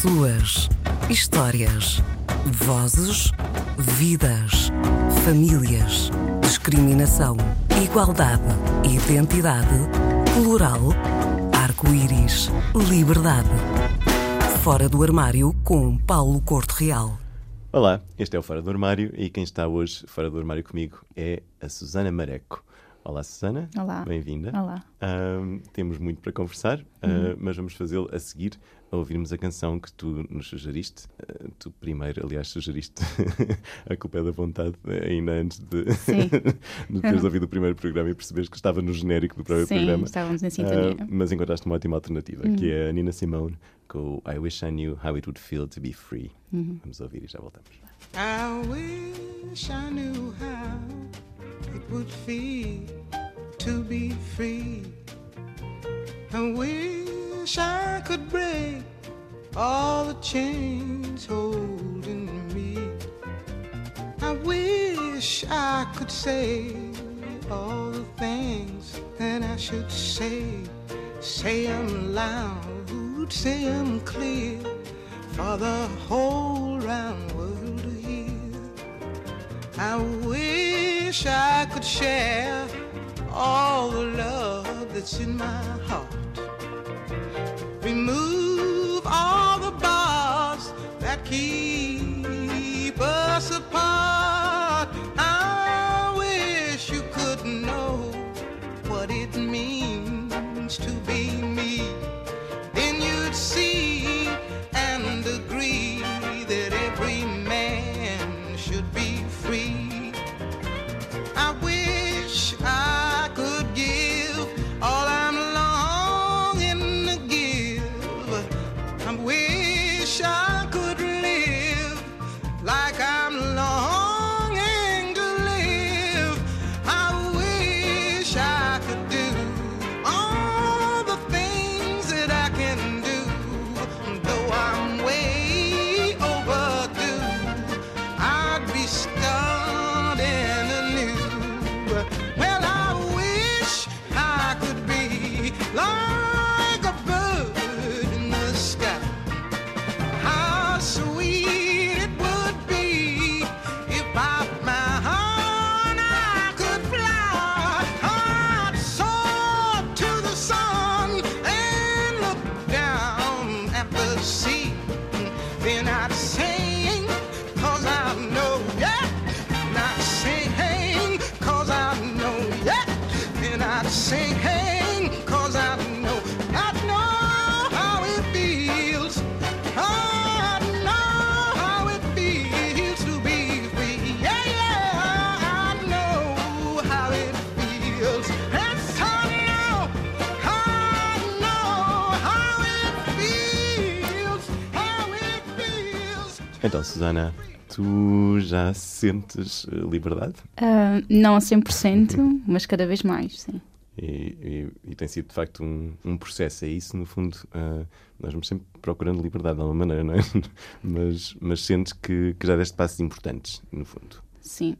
Pessoas, histórias, vozes, vidas, famílias, discriminação, igualdade, identidade, plural, arco-íris, liberdade. Fora do armário com Paulo Corte Real. Olá, este é o Fora do Armário e quem está hoje fora do armário comigo é a Susana Mareco. Olá, Susana. Olá. Bem-vinda. Olá. Temos muito para conversar, ah, mas vamos fazê-lo a seguir a ouvirmos a canção que tu nos sugeriste. Ah, tu primeiro, aliás, sugeriste A Culpa é da Vontade, ainda antes de, Sim. de teres ouvido o primeiro programa e perceberes que estava no genérico do próprio Sim, programa. estávamos em sintonia. Ah, mas encontraste uma ótima alternativa, que é a Nina Simone com I Wish I Knew How It Would Feel to Be Free. Vamos ouvir e já voltamos. I wish I knew how it would feel to be free. I wish I could break all the chains holding me. I wish I could say all the things that I should say. Say them loud, say clear for the whole round world to hear. I wish I could share all the love that's in my heart. Remove all the bars that keep us apart. Peace. Então, Susana, tu já sentes eh, liberdade? Ah, não a 100%, mas cada vez mais, sim. E, e- e tem sido de facto um, um processo. É isso, no fundo, ah, nós vamos sempre procurando liberdade de alguma maneira, não é? mas, mas sentes que, que já deste passos importantes, no fundo. Sim.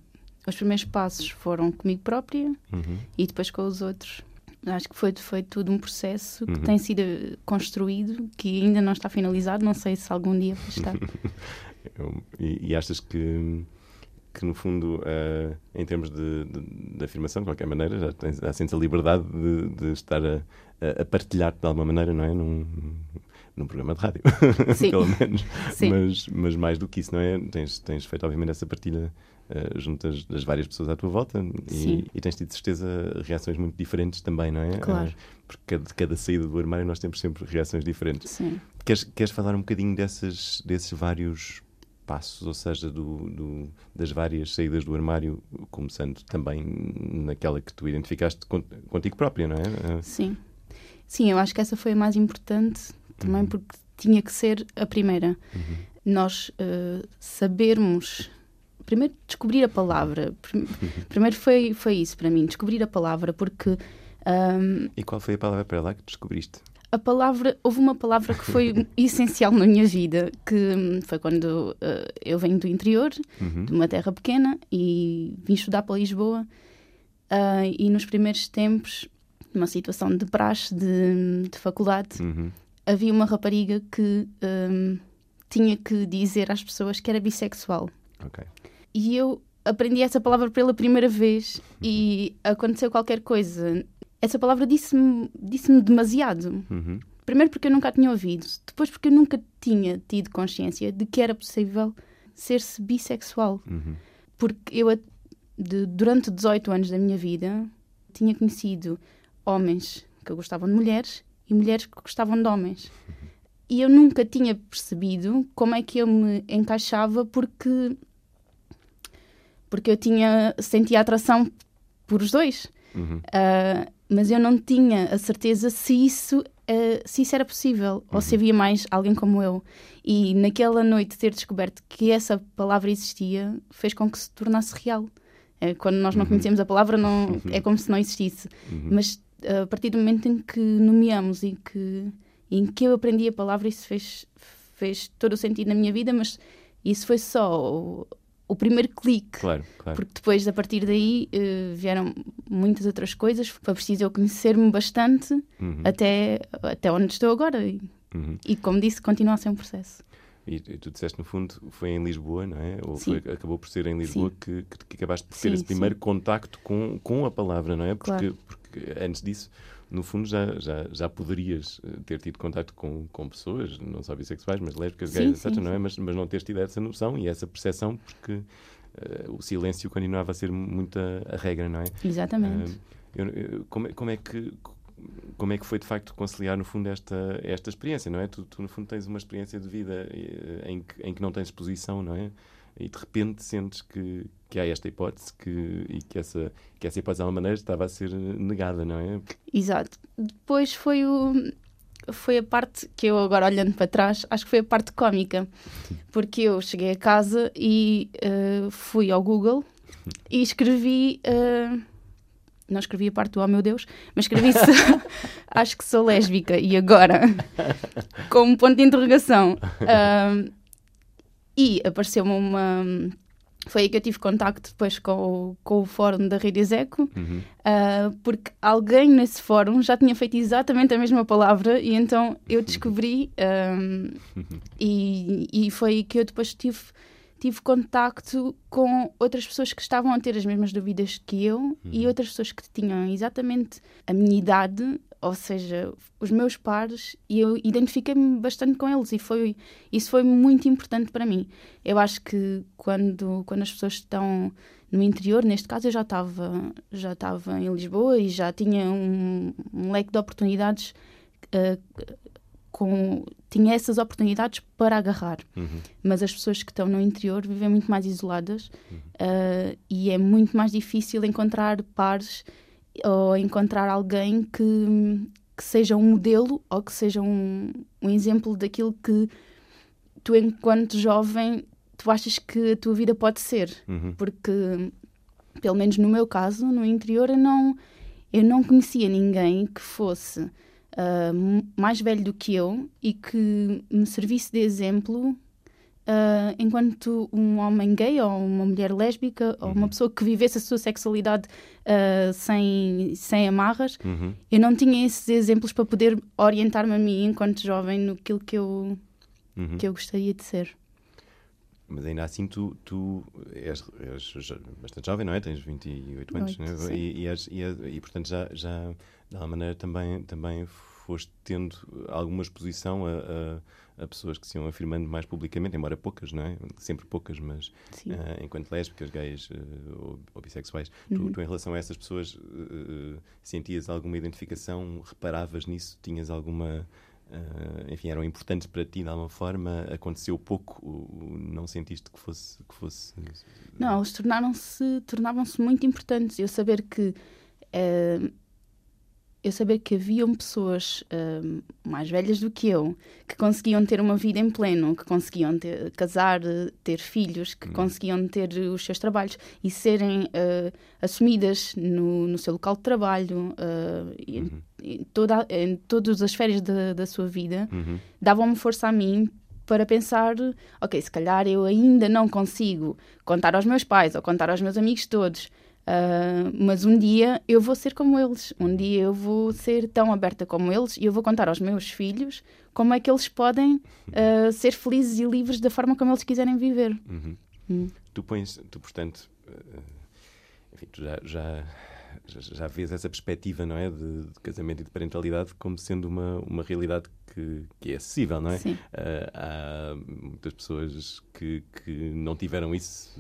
Os primeiros passos foram comigo própria Uhum. e depois com os outros. Acho que foi, foi tudo um processo que Uhum. tem sido construído, que ainda não está finalizado. Não sei se algum dia vai estar. Eu- e, e achas que, que no fundo, ah, em termos de, de- de afirmação, de qualquer maneira, já, tens, já sentes a liberdade de, de estar a, a- partilhar-te de alguma maneira, não é? Num, num programa de rádio, pelo menos. Sim. Mas, mas mais do que isso, não é? Tens, tens feito, obviamente, essa partilha ah, junto das, das várias pessoas à tua volta e, e tens tido, de certeza, reações muito diferentes também, não é? Claro. Ah, porque cada, cada saída do armário nós temos sempre reações diferentes. Sim. Queres, queres falar um bocadinho dessas, desses vários passos, ou seja, do, do- das várias saídas do armário, começando também naquela que tu identificaste con- contigo própria, não é? Ah, Sim. Sim, eu acho que essa foi a mais importante, também porque tinha que ser a primeira. Nós eh, sabermos. Primeiro, descobrir a palavra. Prim- Primeiro foi, foi isso para mim, descobrir a palavra, porque ahm, E qual foi a palavra para lá que descobriste? A palavra, houve uma palavra que foi essencial na minha vida, que hum, foi quando eh, eu venho do interior, Uhum. de uma terra pequena, e vim estudar para Lisboa. ah, e nos primeiros tempos, numa situação de praxe de, de faculdade, Uhum. havia uma rapariga que hum, tinha que dizer às pessoas que era bissexual. Ok. E eu aprendi essa palavra pela primeira vez e aconteceu qualquer coisa. Essa palavra disse-me disse demasiado. Uhum. Primeiro porque eu nunca a tinha ouvido, depois porque eu nunca tinha tido consciência de que era possível ser-se bissexual. Uhum. Porque eu, de- durante 18 anos da minha vida, tinha conhecido homens que gostavam de mulheres e mulheres que gostavam de homens. E eu nunca tinha percebido como é que eu me encaixava porque porque eu tinha sentia atração por os dois. Uhum. Ah, mas eu não tinha a certeza se isso, ah, se isso era possível ou se havia mais alguém como eu. E naquela noite ter descoberto que essa palavra existia fez com que se tornasse real. Eh, quando nós não conhecemos a palavra, não, é como se não existisse. Uhum. Mas ah, a partir do momento em que nomeamos e que, em que eu aprendi a palavra, isso fez, fez todo o sentido na minha vida, mas isso foi só o, primeiro clique. Claro, claro. Porque depois, a partir daí, eh, vieram muitas outras coisas. Foi preciso eu conhecer-me bastante Uhum. até, até onde estou agora. E, Uhum. e, como disse, continua a ser um processo. E, tu disseste, no fundo, foi em Lisboa, não é? Ou foi- acabou por ser em Lisboa que, que, que acabaste por ter Sim, esse primeiro sim. contacto com, com a palavra, não é? Porque, Claro. porque antes disso, no fundo, já, já, já poderias eh, ter tido contacto com, com pessoas, não só bissexuais, mas lésbicas, Sim, gays, sim, etc., não é? Mas, mas não teres tido essa noção e essa percepção, porque eh, o silêncio continuava a ser muito a, a regra, não é? Exatamente. Ah, eu- eu- como, é- como é que como é que foi de facto conciliar no fundo esta esta experiência não é tu, tu, no fundo tens uma experiência de vida em que em que não tens exposição não é e de repente sentes que, que há esta hipótese que e que essa que essa hipótese de alguma maneira estava a ser negada não é Exato. Depois foi o. Foi a parte que eu agora olhando para trás, acho que foi a parte cómica, porque eu cheguei a casa e eh, fui ao Google e escrevi, eh, não escrevi a parte do oh meu Deus, mas escrevi se, acho que sou lésbica e agora, com um ponto de interrogação. Ahm, e apareceu-me uma. Foi aí que eu tive contacto depois com o, com o fórum da Rede Execo, Uhum. Uh, porque alguém nesse fórum já tinha feito exatamente a mesma palavra e então eu descobri um, e, e foi aí que eu depois tive, tive contacto com outras pessoas que estavam a ter as mesmas dúvidas que eu e outras pessoas que tinham exatamente a minha idade, ou seja, os meus pares, e eu identifiquei-me bastante com eles e foi, isso foi muito importante para mim. Eu acho que quando, quando as pessoas estão no interior, neste caso eu já estava já estava em Lisboa e já tinha um, um leque de oportunidades eh, com tinha essas oportunidades para agarrar Uhum. mas as pessoas que estão no interior vivem muito mais isoladas eh, e é muito mais difícil encontrar pares ou encontrar alguém que, que seja um modelo ou que seja um, um exemplo daquilo que tu enquanto jovem tu achas que a tua vida pode ser Uhum. porque pelo menos no meu caso no interior eu não eu não conhecia ninguém que fosse m- mais velho do que eu e que me servisse de exemplo ah, enquanto um homem gay ou uma mulher lésbica ou uma pessoa que vivesse a sua sexualidade ah, sem, sem amarras, Uhum. eu não tinha esses exemplos para poder orientar-me a mim enquanto jovem no que eu, Uhum. que eu gostaria de ser. Mas ainda assim, tu, tu és, és bastante jovem, não é? Tens 28 anos, Oito, não é? sim. E, e, és- e, és- e, portanto, já, já de alguma maneira também, também foste tendo alguma exposição a, a, a pessoas que se iam afirmando mais publicamente, embora poucas, não é? Sempre poucas, mas eh, enquanto lésbicas, gays eh, ou, ou bissexuais. Tu, tu, em relação a essas pessoas, eh, sentias alguma identificação? Reparavas nisso? Tinhas alguma. enfim, eram importantes para ti de alguma forma? Aconteceu pouco? Não sentiste que fosse. Que fosse Não, eles tornaram-se tornavam-se muito importantes. Eu saber que eu saber que haviam pessoas eh, mais velhas do que eu que conseguiam ter uma vida em pleno, que conseguiam ter, casar, ter filhos, que conseguiam ter os seus trabalhos e serem eh, assumidas no, no seu local de trabalho, eh, e em, toda, em todas as férias da, da sua vida, Uhum. davam-me força a mim para pensar, ok, se calhar eu ainda não consigo contar aos meus pais ou contar aos meus amigos todos Uh, mas um dia eu vou ser como eles, um dia eu vou ser tão aberta como eles e eu vou contar aos meus filhos como é que eles podem uh, ser felizes e livres da forma como eles quiserem viver. Uhum. Hum. Tu pões, tu portanto, uh, enfim, tu já, já, já vês essa perspectiva, não é, de, de, casamento e de parentalidade como sendo uma, uma realidade que, que é acessível, não é? Sim. Uh, há muitas pessoas que, que não tiveram isso,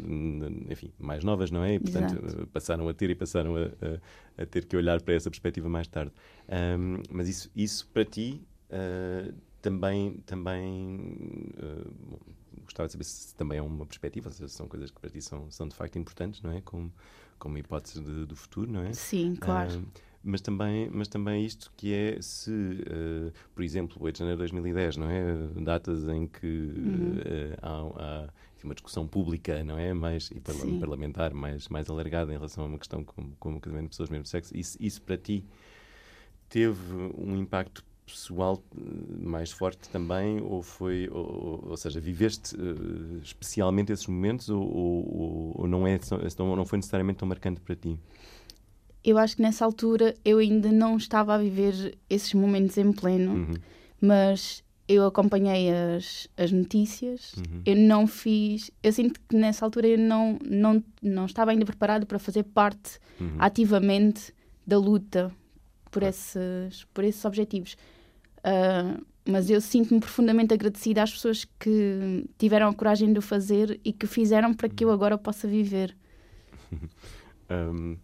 enfim, mais novas, não é? E, portanto, Exato. passaram a ter e passaram a, a, a, ter que olhar para essa perspectiva mais tarde. Um, mas isso, isso para ti uh, também, também uh, gostava de saber se também é uma perspectiva, ou seja, são coisas que para ti são, são de facto importantes, não é? Como, como hipótese de, do futuro, não é? Sim, claro. Uh, mas também, mas também isto que é se, uh, por exemplo, 8 de janeiro de 2010, não é? Datas em que Uhum. uh, há, há enfim, uma discussão pública, não é? Mais, e Sim. parlamentar mais, mais alargada em relação a uma questão como, como o casamento de pessoas do mesmo sexo. Isso, isso para ti teve um impacto pessoal eh, mais forte também ou foi ou, ou seja viveste uh, especialmente esses momentos ou, ou, ou não é não, foi necessariamente tão marcante para ti Eu acho que nessa altura eu ainda não estava a viver esses momentos em pleno, Uhum, mas eu acompanhei as, as notícias, uhum, eu não fiz. Eu sinto que nessa altura eu não, não, não estava ainda preparado para fazer parte uhum. ativamente da luta por, Claro. esses, por esses objetivos. Ah, mas eu sinto-me profundamente agradecida às pessoas que tiveram a coragem de o fazer e que fizeram para que eu agora possa viver. Um,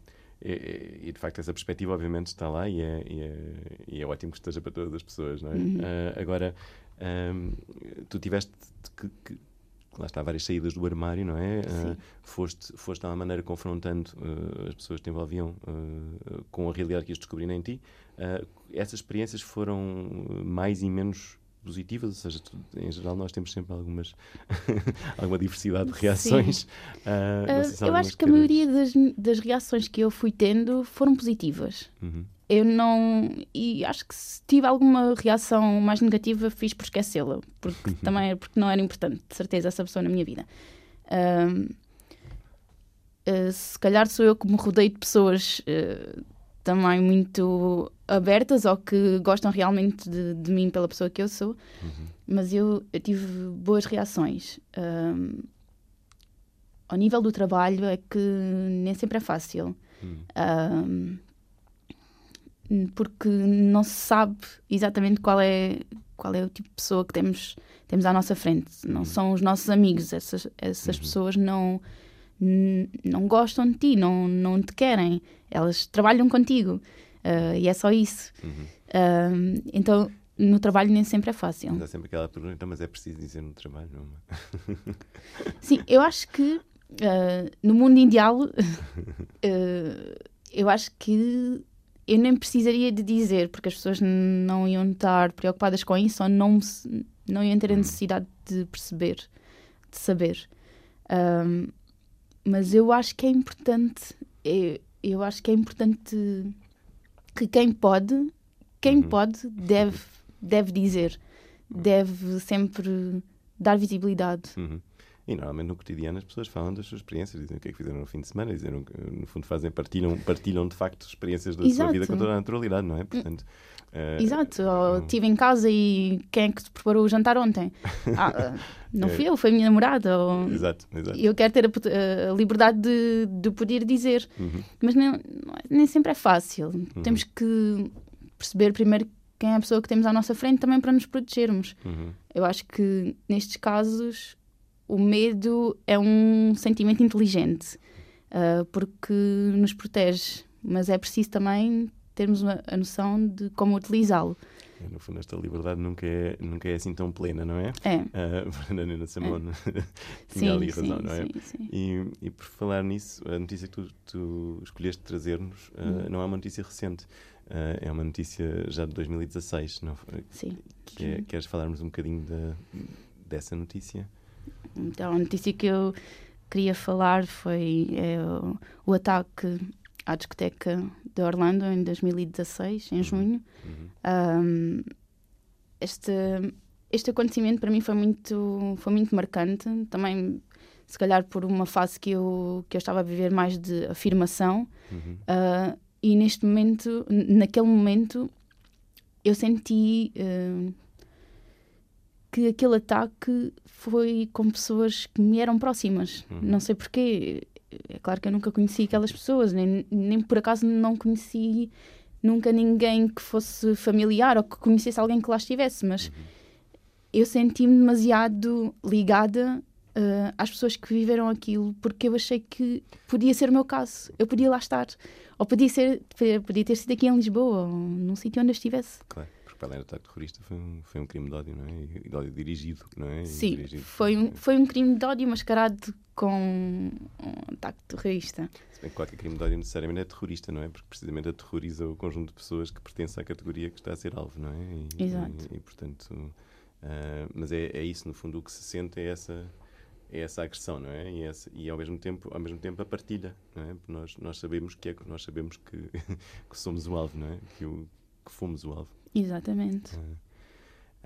e, e- de facto essa perspectiva obviamente está lá e é, e é, e é ótimo que esteja para todas as pessoas não é? Uhum. Ah, agora um, tu tiveste que, que lá está várias saídas do armário não é Sim. foste foste de alguma maneira confrontando ah, as pessoas que te envolviam ah, com a realidade que ias descobrindo em ti essas experiências foram mais e menos positivas, ou seja, em geral nós temos sempre algumas alguma diversidade de reações. Sei se eu acho que a maioria das, das reações que eu fui tendo foram positivas. Uhum. Eu não. E acho que se tive alguma reação mais negativa, fiz por esquecê-la. Porque também é porque não era importante, de certeza, essa pessoa na minha vida. Ahm, ah, se calhar sou eu que me rodeio de pessoas também muito abertas ou que gostam realmente de, de mim pela pessoa que eu sou. Uhum. Mas eu, eu tive boas reações. Ahm, ao nível do trabalho é que nem sempre é fácil. Uhum. Ahm, porque não se sabe exatamente qual é, qual é o tipo de pessoa que temos, temos à nossa frente. Não Uhum. são os nossos amigos. Essas, essas Uhum. pessoas não, não gostam de ti, não, não te querem. Elas trabalham contigo. Ah, e é só isso. Uhum. Ahm, então, no trabalho nem sempre é fácil. Mas há sempre aquela pergunta, mas é preciso dizer no trabalho, não é? Sim, eu acho que ah, no mundo ideal, ah, eu acho que eu nem precisaria de dizer, porque as pessoas não iam estar preocupadas com isso ou não, não iam ter a Hum. necessidade de perceber, de saber. Mas eu acho que é importante, eu, eu acho que é importante que quem pode, quem Uhum. pode, deve, deve dizer, deve sempre dar visibilidade. Uhum. E normalmente no cotidiano as pessoas falam das suas experiências, dizem o que é que fizeram no fim de semana, dizem, no fundo fazem, partilham, partilham de facto experiências da sua Exato. vida com toda a naturalidade, não é? Portanto, eh, Exato, ou não- estive em casa e quem é que te preparou o jantar ontem? Ah, ah, não fui eu, foi a minha namorada. Ou... Exato, exato. Eu quero ter a, a liberdade de, de poder dizer, Uhum. mas é- nem sempre é fácil. Temos que perceber primeiro quem é a pessoa que temos à nossa frente também para nos protegermos. Uhum. Eu acho que nestes casos o medo é um sentimento inteligente ah, porque nos protege, mas é preciso também termos uma- a noção de como utilizá-lo. No fundo, esta liberdade nunca é, nunca é assim tão plena, não é? É. Uh, Fernanda Samone tinha Sim, ali sim, razão, não é? sim, sim. E, e por falar nisso, a notícia que tu, tu escolheste trazer-nos uh, Hum. não é uma notícia recente, uh, é uma notícia já de 2016, não? Sim. Que é, queres falarmos um bocadinho da, dessa notícia? Então, a notícia que eu queria falar foi é, o, o ataque à discoteca de Orlando em 2016, em junho. Uhum. Um, este, este acontecimento para mim foi muito, foi muito marcante. Também se calhar por uma fase que eu, que eu estava a viver mais de afirmação. Uhum. Uh, e neste momento, naquele momento, eu senti uh, que aquele ataque foi com pessoas que me eram próximas. Uhum. Não sei porquê. É claro que eu nunca conheci aquelas pessoas, nem, nem por acaso não conheci nunca ninguém que fosse familiar ou que conhecesse alguém que lá estivesse, mas eu senti-me demasiado ligada uh, às pessoas que viveram aquilo porque eu achei que podia ser o meu caso. Eu podia lá estar. Ou podia, ser, podia ter sido aqui em Lisboa, ou num sítio onde eu estivtive. Claro, porque para além do ataque terrorista foi um, foi um crime de ódio, não é? E de ódio dirigido, não é? Sim, dirigido- foi um, foi um crime de ódio mascarado com um ataque terrorista. Se bem que qualquer crime de ódio necessariamente é terrorista, não é? Porque precisamente aterroriza o conjunto de pessoas que pertence à categoria que está a ser alvo, não é? E, Exato. E, e, portanto, ah, mas é, é isso, no fundo, o que se sente é essa é essa agressão, não é? E, essa- e ao mesmo tempo, ao mesmo tempo a partilha, não é? Porque nós nós sabemos que é nós sabemos que, que somos o alvo, não é? Que, o, que fomos o alvo. Exatamente.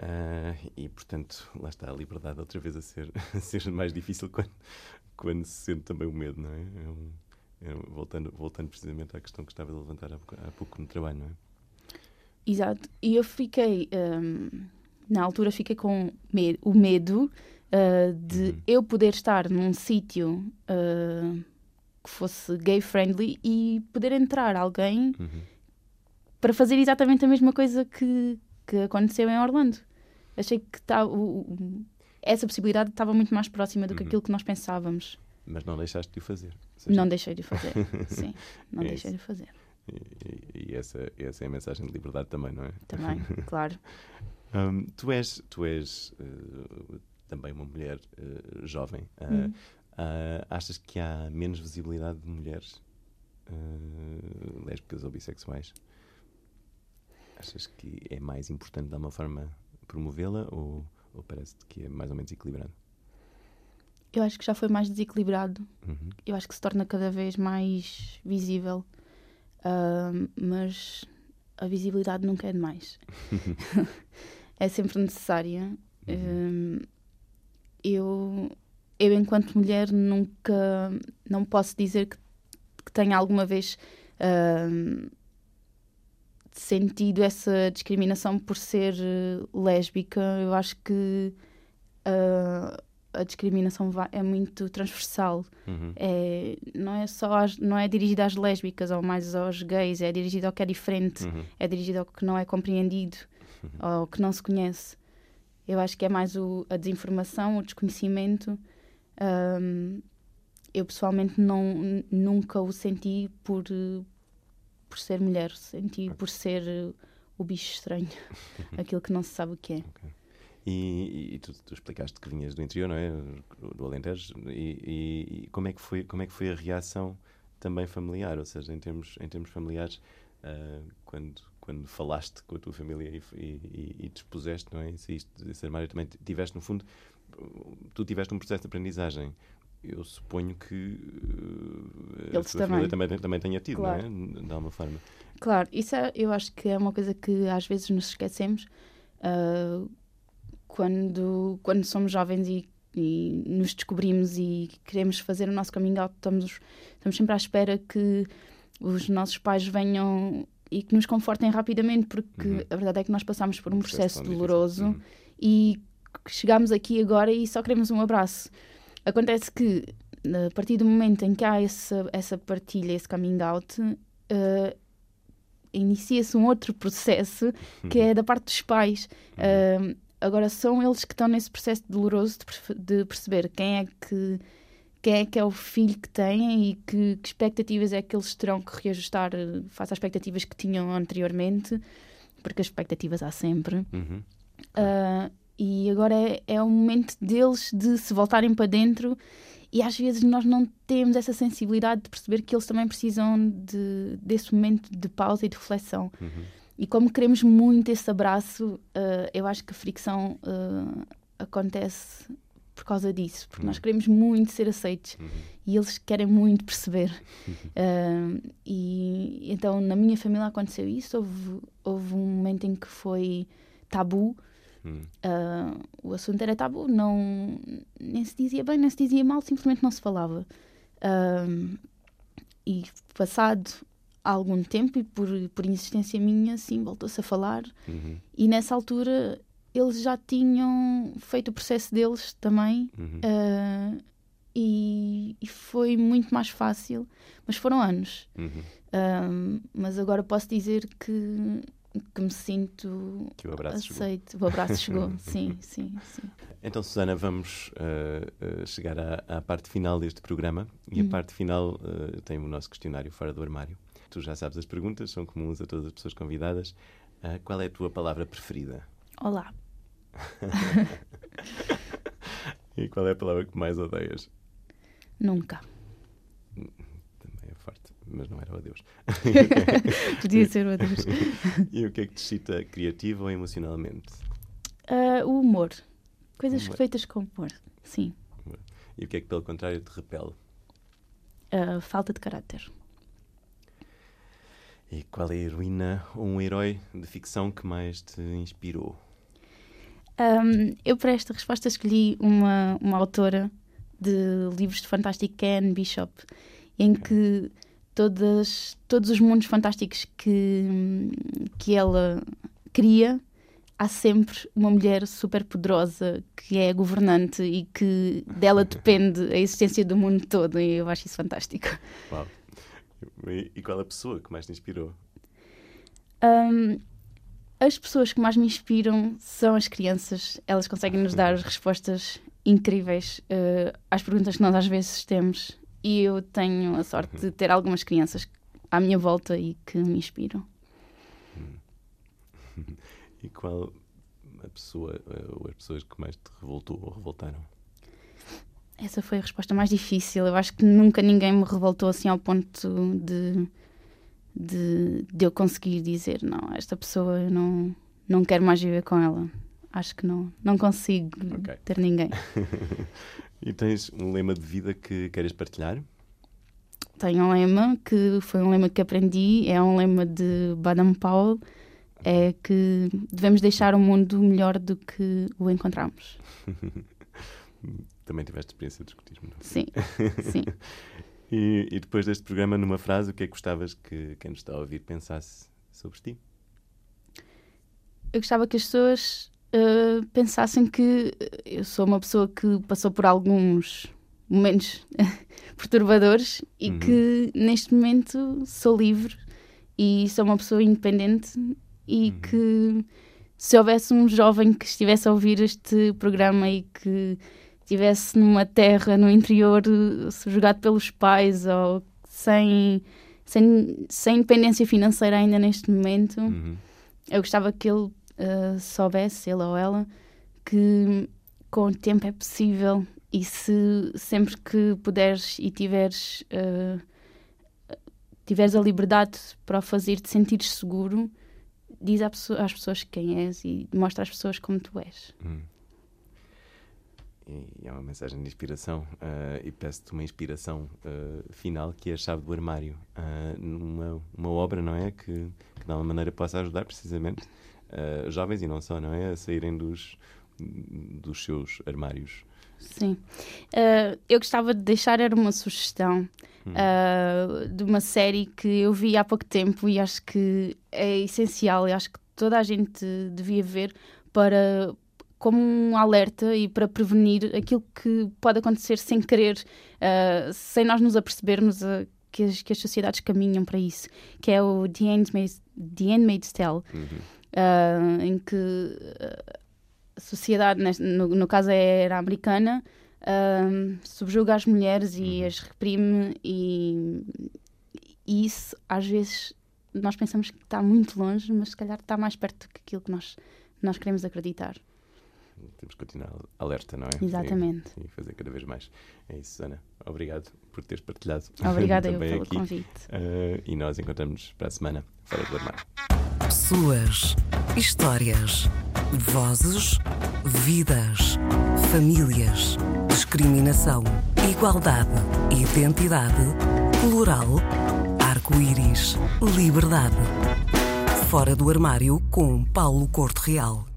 Ah, e portanto, lá está a liberdade outra vez a ser, a ser mais difícil quando, quando se sente também o medo, não é? É um- é um- voltando, voltando precisamente à questão que estava a levantar há pouco, há pouco no trabalho, não é? Exato. E eu fiquei, hum, na altura, fiquei com me- o medo uh, de Uhum. eu poder estar num sítio uh, que fosse gay friendly e poder entrar alguém Uhum. Para fazer exatamente a mesma coisa que, que aconteceu em Orlando. Achei que tá, o- o- essa possibilidade estava muito mais próxima do que Uhum. aquilo que nós pensávamos. Mas não deixaste de o fazer. Seja, Não deixei de fazer. Sim, não É deixei isso. de fazer. E, e- essa, essa é a mensagem de liberdade também, não é? Também, claro. Hum, tu és, tu és eh, também uma mulher eh, jovem. Ah, Hum. ah, achas que há menos visibilidade de mulheres eh, lésbicas ou bissexuais? Achas que é mais importante de alguma forma promovê-la ou, ou parece-te que é mais ou menos equilibrado? Eu acho que já foi mais desequilibrado. Uhum. eu acho que se torna cada vez mais visível, Ahm, mas a visibilidade nunca é demais. é sempre necessária. Ahm, eu, eu, enquanto mulher, nunca não posso dizer que, que tenha alguma vez ahm, sentido essa discriminação por ser eh, lésbica. Eu acho que ah, a discriminação é muito transversal Uhum. é, não é só às- não é dirigida às lésbicas ou mais aos gays, é dirigido ao que é diferente, Uhum. é dirigido ao que não é compreendido, ao que não se conhece. Eu acho que é mais o- a desinformação, o desconhecimento. Ahm, eu pessoalmente não, nunca o senti por, eh, por ser mulher, senti por ser eh, o bicho estranho, aquilo que não se sabe o que é. E, e tu, tu explicaste que vinhas do interior, não é? Do, Alentejo. E, e- como, é que foi, como é que foi a reação também familiar? Ou seja, em termos, em termos familiares, ah, quando, quando falaste com a tua família e, e, e, te expuseste, não é? E saíste desse armário, também tiveste, no fundo, tu tiveste um processo de aprendizagem. Eu suponho que uh, a Eles família também. também, também tenha tido, Claro. não é? De alguma forma. Claro, isso é- eu acho que é uma coisa que às vezes nos esquecemos ah, quando, quando somos jovens e, e nos descobrimos e queremos fazer o nosso coming out, estamos, estamos sempre à espera que os nossos pais venham e que nos confortem rapidamente, porque Uhum. a verdade é que nós passamos por um, processo, tão difícil. doloroso Uhum. e chegamos aqui agora e só queremos um abraço. Acontece que, a partir do momento em que há essa, essa partilha, esse coming out, eh, inicia-se um outro processo que é da parte dos pais. Eh, agora são eles que estão nesse processo doloroso de, de perceber quem é que quem é que é o filho que têm e que, que expectativas é que eles terão que reajustar eh, face às expectativas que tinham anteriormente, porque as expectativas há sempre. Uhum. Uh, e agora é, é o momento deles de se voltarem para dentro e às vezes nós não temos essa sensibilidade de perceber que eles também precisam de, desse momento de pausa e de reflexão. Uhum. E como queremos muito esse abraço, uh, eu acho que a fricção uh, acontece por causa disso, porque nós Uhum. queremos muito ser aceitos Uhum. e eles querem muito perceber. Uh, e então na minha família aconteceu isso. Houve, houve um momento em que foi tabu Hum. Ah, o assunto era tabu, não, nem se dizia bem, nem se dizia mal, simplesmente não se falava. Ah, e passado algum tempo, e por, por insistência minha, sim, voltou-se a falar. Uhum. E nessa altura eles já tinham feito o processo deles também. Uhum. ah, e, e foi muito mais fácil, mas foram anos. Uhum. Mas agora posso dizer que, que me sinto Que o abraço chegou. aceito. O abraço chegou, sim, sim, sim. Então, Susana, vamos uh, chegar à, à parte final deste programa. E a Hum. parte final uh, tem o nosso questionário fora do armário. Tu já sabes as perguntas, são comuns a todas as pessoas convidadas. Uh, qual é a tua palavra preferida? Olá. E qual é a palavra que mais odeias? Nunca. Também é forte, mas não era o adeus. Podia ser o adeus. e o que é que te excita criativo ou emocionalmente? Ah, o humor. Coisas Humor. feitas com humor. Sim. E o que é que, pelo contrário, te repele? Ah, falta de caráter. E qual é a heroína ou um herói de ficção que mais te inspirou? Ahm, eu, para esta resposta, escolhi uma, uma autora de livros de fantástico, que é Anne Bishop, em que todas, todos os mundos fantásticos que, que ela cria, há sempre uma mulher super poderosa que é governante e que dela depende a existência do mundo todo, e eu acho isso fantástico. Uau. E, qual a pessoa que mais te inspirou? Ahm, as pessoas que mais me inspiram são as crianças. Elas conseguem nos dar respostas incríveis eh, às perguntas que nós às vezes temos. E eu tenho a sorte de ter algumas crianças à minha volta e que me inspiram. E qual a pessoa eh, ou as pessoas que mais te revoltou ou revoltaram? Essa foi a resposta mais difícil. Eu acho que nunca ninguém me revoltou assim ao ponto de, de, de eu conseguir dizer: não, esta pessoa eu não, não quero mais viver com ela. Acho que não, não consigo Ok. ter ninguém. E tens um lema de vida que queres partilhar? Tenho um lema que foi um lema que aprendi, é um lema de Baden Powell, é que devemos deixar o mundo melhor do que o encontramos. Também tiveste experiência de escutismo, não? Sim, sim. E, e depois deste programa, numa frase, o que é que gostavas que quem nos está a ouvir pensasse sobre ti? Eu gostava que as pessoas eh, pensassem que eu sou uma pessoa que passou por alguns momentos perturbadores e Uhum. que neste momento sou livre e sou uma pessoa independente e Uhum. que se houvesse um jovem que estivesse a ouvir este programa e que estivesse numa terra no interior eh, subjugado pelos pais ou sem, sem, sem independência financeira ainda neste momento, Uhum. eu gostava que ele eh, soubesse, ele ou ela, que com o tempo é possível e se sempre que puderes e tiveres, eh, tiveres a liberdade para o fazer, te sentires seguro, diz às pessoas quem és e mostra às pessoas como tu és. Hum. E é uma mensagem de inspiração ah, e peço-te uma inspiração ah, final que é a chave do armário. Ah, numa uma obra, não é? Que, que de alguma maneira possa ajudar precisamente ah, jovens e não só, não é? A saírem dos, dos seus armários. Sim. Eh, eu gostava de deixar era uma sugestão Hum. eh, de uma série que eu vi há pouco tempo e acho que é essencial e acho que toda a gente devia ver para como um alerta e para prevenir aquilo que pode acontecer sem querer, eh, sem nós nos apercebermos que, as, que as sociedades caminham para isso, que é o The Handmaid's, The Handmaid's Tale Uhum. Ah, em que ah, a sociedade, neste- no, no caso era americana, ah, subjuga as mulheres e Uhum. as reprime, e, e isso às vezes nós pensamos que está muito longe, mas se calhar está mais perto do que aquilo que nós, nós queremos acreditar. Temos que continuar alerta, não é? Exatamente. E, e fazer cada vez mais. É isso, Ana. Obrigado por teres partilhado. Obrigada eu também pelo aqui. convite. Ah, e nós encontramos para a semana fora do armário. Pessoas, histórias, vozes, vidas, famílias, discriminação, igualdade, identidade, plural, arco-íris, liberdade. Fora do armário com Paulo Corte Real.